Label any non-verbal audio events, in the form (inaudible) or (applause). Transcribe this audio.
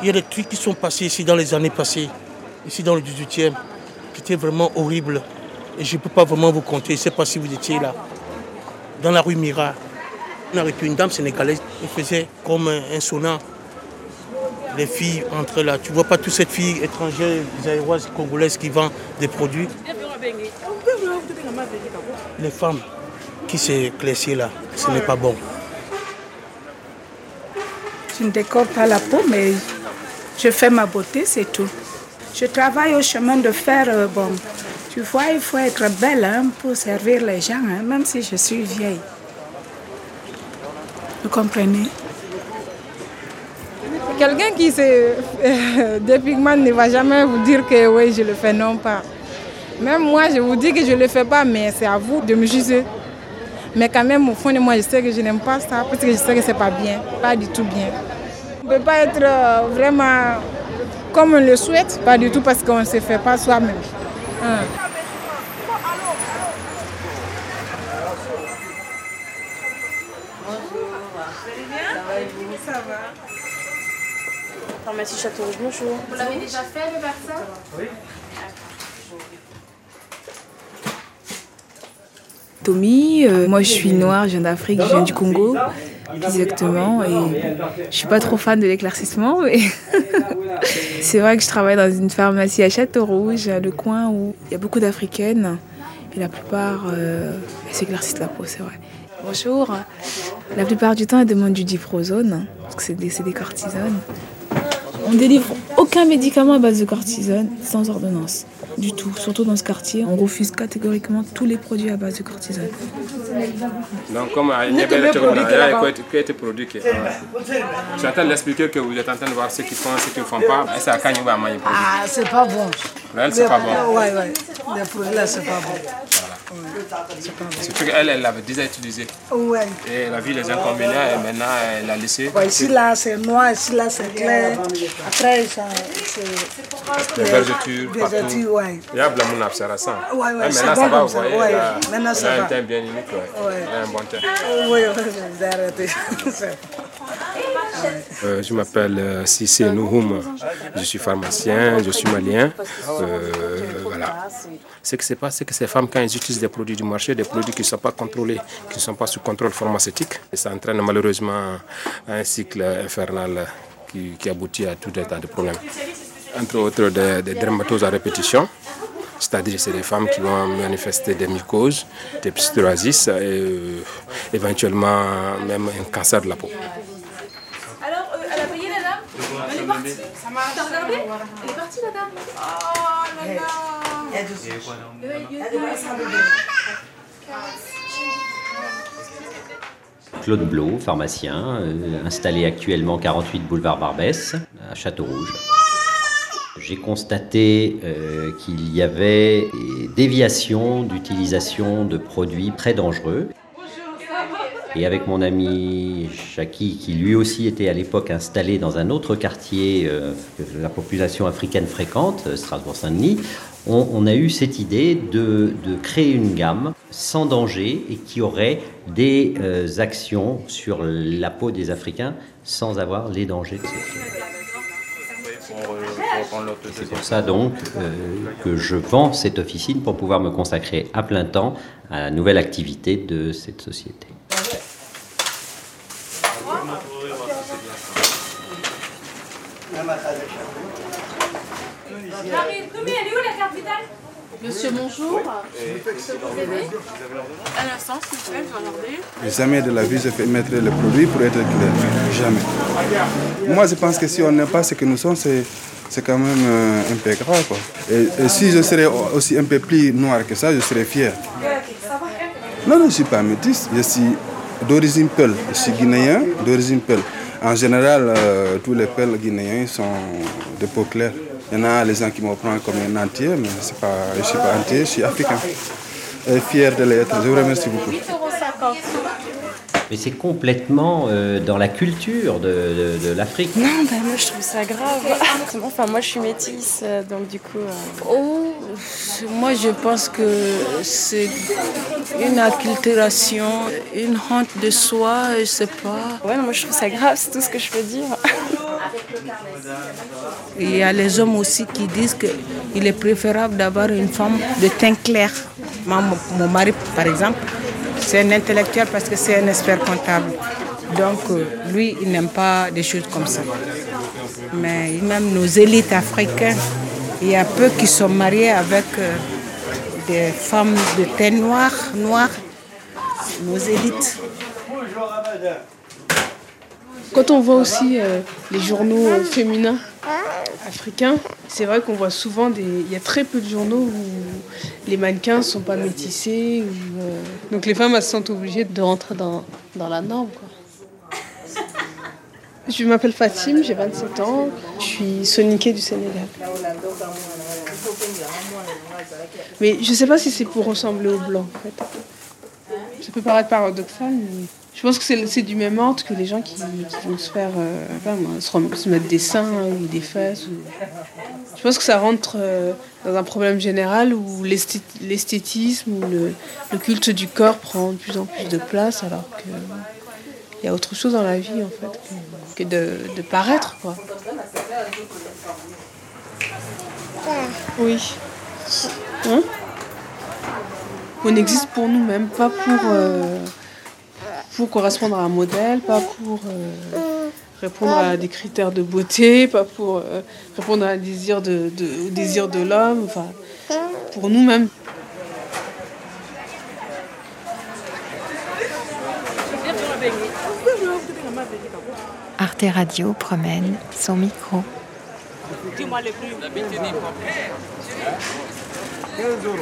Il y a des trucs qui sont passés ici dans les années passées, ici dans le 18e, qui étaient vraiment horribles. Et je ne peux pas vraiment vous compter, je ne sais pas si vous étiez là. Dans la rue Mira, on a une dame sénégalaise qui faisait comme un, un sauna. Les filles entrent là. Tu vois pas toutes ces filles étrangères, aéroises, congolaises qui vendent des produits? Les femmes qui s'éclaircissent là, ce n'est pas bon. Je ne décore pas la peau, mais je fais ma beauté, c'est tout. Je travaille au chemin de fer. euh, bon, tu vois, il faut être belle hein, pour servir les gens, hein, même si je suis vieille. Vous comprenez? Quelqu'un qui se (laughs) dépigmente ne va jamais vous dire que oui, je le fais, non pas. Même moi, je vous dis que je ne le fais pas, mais c'est à vous de me juger. Mais quand même, au fond de moi, je sais que je n'aime pas ça, parce que je sais que c'est pas bien, pas du tout bien. On ne peut pas être euh, vraiment comme on le souhaite, pas du tout parce qu'on ne se fait pas soi-même. Hein. Pharmacie Château Rouge, bonjour. Vous l'avez déjà fait le vaccin Tommy, euh, moi je suis noire, je viens d'Afrique, je viens du Congo, exactement, et je suis pas trop fan de l'éclaircissement, mais (laughs) c'est vrai que je travaille dans une pharmacie à Château-Rouge, le coin où il y a beaucoup d'Africaines, et la plupart euh, elles s'éclaircissent la peau, c'est vrai. Bonjour, la plupart du temps elles demandent du diprozone, parce que c'est des, c'est des cortisones. On délivre aucun médicament à base de cortisone sans ordonnance. Du tout. Surtout dans ce quartier, on refuse catégoriquement tous les produits à base de cortisone. Donc, comme il y avait qui a été produit, euh, je suis en train d'expliquer que vous êtes en train de voir ce qu'ils font, ce qu'ils ne font pas. Et c'est à Kanye West produit. Ah, c'est pas bon. Là, c'est pas bon. Ouais, ouais. Les produits là, c'est pas bon. Surtout qu'elle, elle l'avait déjà utilisé. Ouais. Et elle a vu les inconvénients et maintenant elle l'a laissé. Ouais, ici là, c'est noir, ici là, c'est clair. Après, ça, c'est. Les vergetures. Vergetures, ouais. Il y a Blamoun Absarassan. Ouais, ouais, maintenant ça va, vous voyez. Ouais, maintenant, ça a un va. teint bien unique. Ouais. Ouais. Un bon teint. Oui, j'ai arrêté. (laughs) Euh, je m'appelle euh, Sissé Nouhoum. Je suis pharmacien, je suis malien. Euh, Ce qui se passe, c'est que ces femmes, quand elles utilisent des produits du marché, des produits qui ne sont pas contrôlés, qui ne sont pas sous contrôle pharmaceutique, ça entraîne malheureusement un cycle infernal qui, aboutit à tout un tas de problèmes. Entre autres, des, dermatoses à répétition. C'est-à-dire c'est des femmes qui vont manifester des mycoses, des psoriasis et euh, éventuellement même un cancer de la peau. Alors, euh, elle a payé la dame? Elle est partie. Elle est partie la dame? Oh. Claude Blot, pharmacien, euh, installé actuellement 48 boulevard Barbès, à Château-Rouge. J'ai constaté euh, qu'il y avait des déviations d'utilisation de produits très dangereux. Et avec mon ami Chaki, qui lui aussi était à l'époque installé dans un autre quartier euh, que la population africaine fréquente, euh, Strasbourg-Saint-Denis, on, a eu cette idée de, créer une gamme sans danger et qui aurait des euh, actions sur la peau des Africains sans avoir les dangers de cette c'est pour ça donc euh, que je vends cette officine pour pouvoir me consacrer à plein temps à la nouvelle activité de cette société. Marie, Rumi, elle est où la carte vitale Monsieur, bonjour. Un instant, s'il vous plaît, je vais regarder. Jamais de la vie je fais mettre le produit pour être clair. Jamais. Moi, je pense que si on n'est pas ce que nous sommes, c'est, c'est quand même euh, un peu grave. Quoi. Et, et si je serais aussi un peu plus noir que ça, je serais fier. Non, non, je ne suis pas métis. Je suis d'origine Peul. Je suis guinéen d'origine Peul. En général, euh, tous les Peuls guinéens sont de peau claire. Il y en a les gens qui me prennent comme un entier, mais pas, je ne suis pas entier, je suis africain. Et fier de l'être. Je vous remercie beaucoup. 8,50 euros. Mais c'est complètement euh, dans la culture de, de- de l'Afrique. Non, bah moi je trouve ça grave. (laughs) enfin, moi je suis métisse, euh, donc du coup. euh, Oh, moi je pense que c'est une acculturation, une honte de soi, je sais pas. Ouais, non, moi je trouve ça grave, c'est tout ce que je peux dire. Il y a les hommes aussi qui disent qu'il est préférable d'avoir une femme de teint clair. Mon mari, par exemple, c'est un intellectuel parce que c'est un expert comptable. Donc, euh, lui, il n'aime pas des choses comme ça. Mais même nos élites africaines, il y a peu qui sont mariés avec euh, des femmes de teint noir, noir, nos élites. Quand on voit aussi euh, les journaux féminins africains, c'est vrai qu'on voit souvent des. Il y a très peu de journaux où les mannequins ne sont pas métissés. euh, Donc les femmes elles se sentent obligées de rentrer dans, dans la norme. Quoi. Je m'appelle Fatim, j'ai 27 ans, je suis soniquée du Sénégal. Mais je ne sais pas si c'est pour ressembler aux blancs en fait. Ça peut paraître paradoxal, mais je pense que c'est du même ordre que les gens qui, qui vont se faire, euh, pas moi, se, mettre des seins ou des fesses. ou- Je pense que ça rentre euh, dans un problème général où l'esthé- l'esthétisme ou le, le culte du corps prend de plus en plus de place alors que il y a autre chose dans la vie en fait que, que de, de paraître quoi. Oui. Hein? On existe pour nous-mêmes, pas pour, euh, pour correspondre à un modèle, pas pour euh, répondre à des critères de beauté, pas pour euh, répondre à un désir de, de- au désir de l'homme, enfin, pour nous-mêmes. Arte Radio promène son micro. Dis-moi les prix. 15 euros.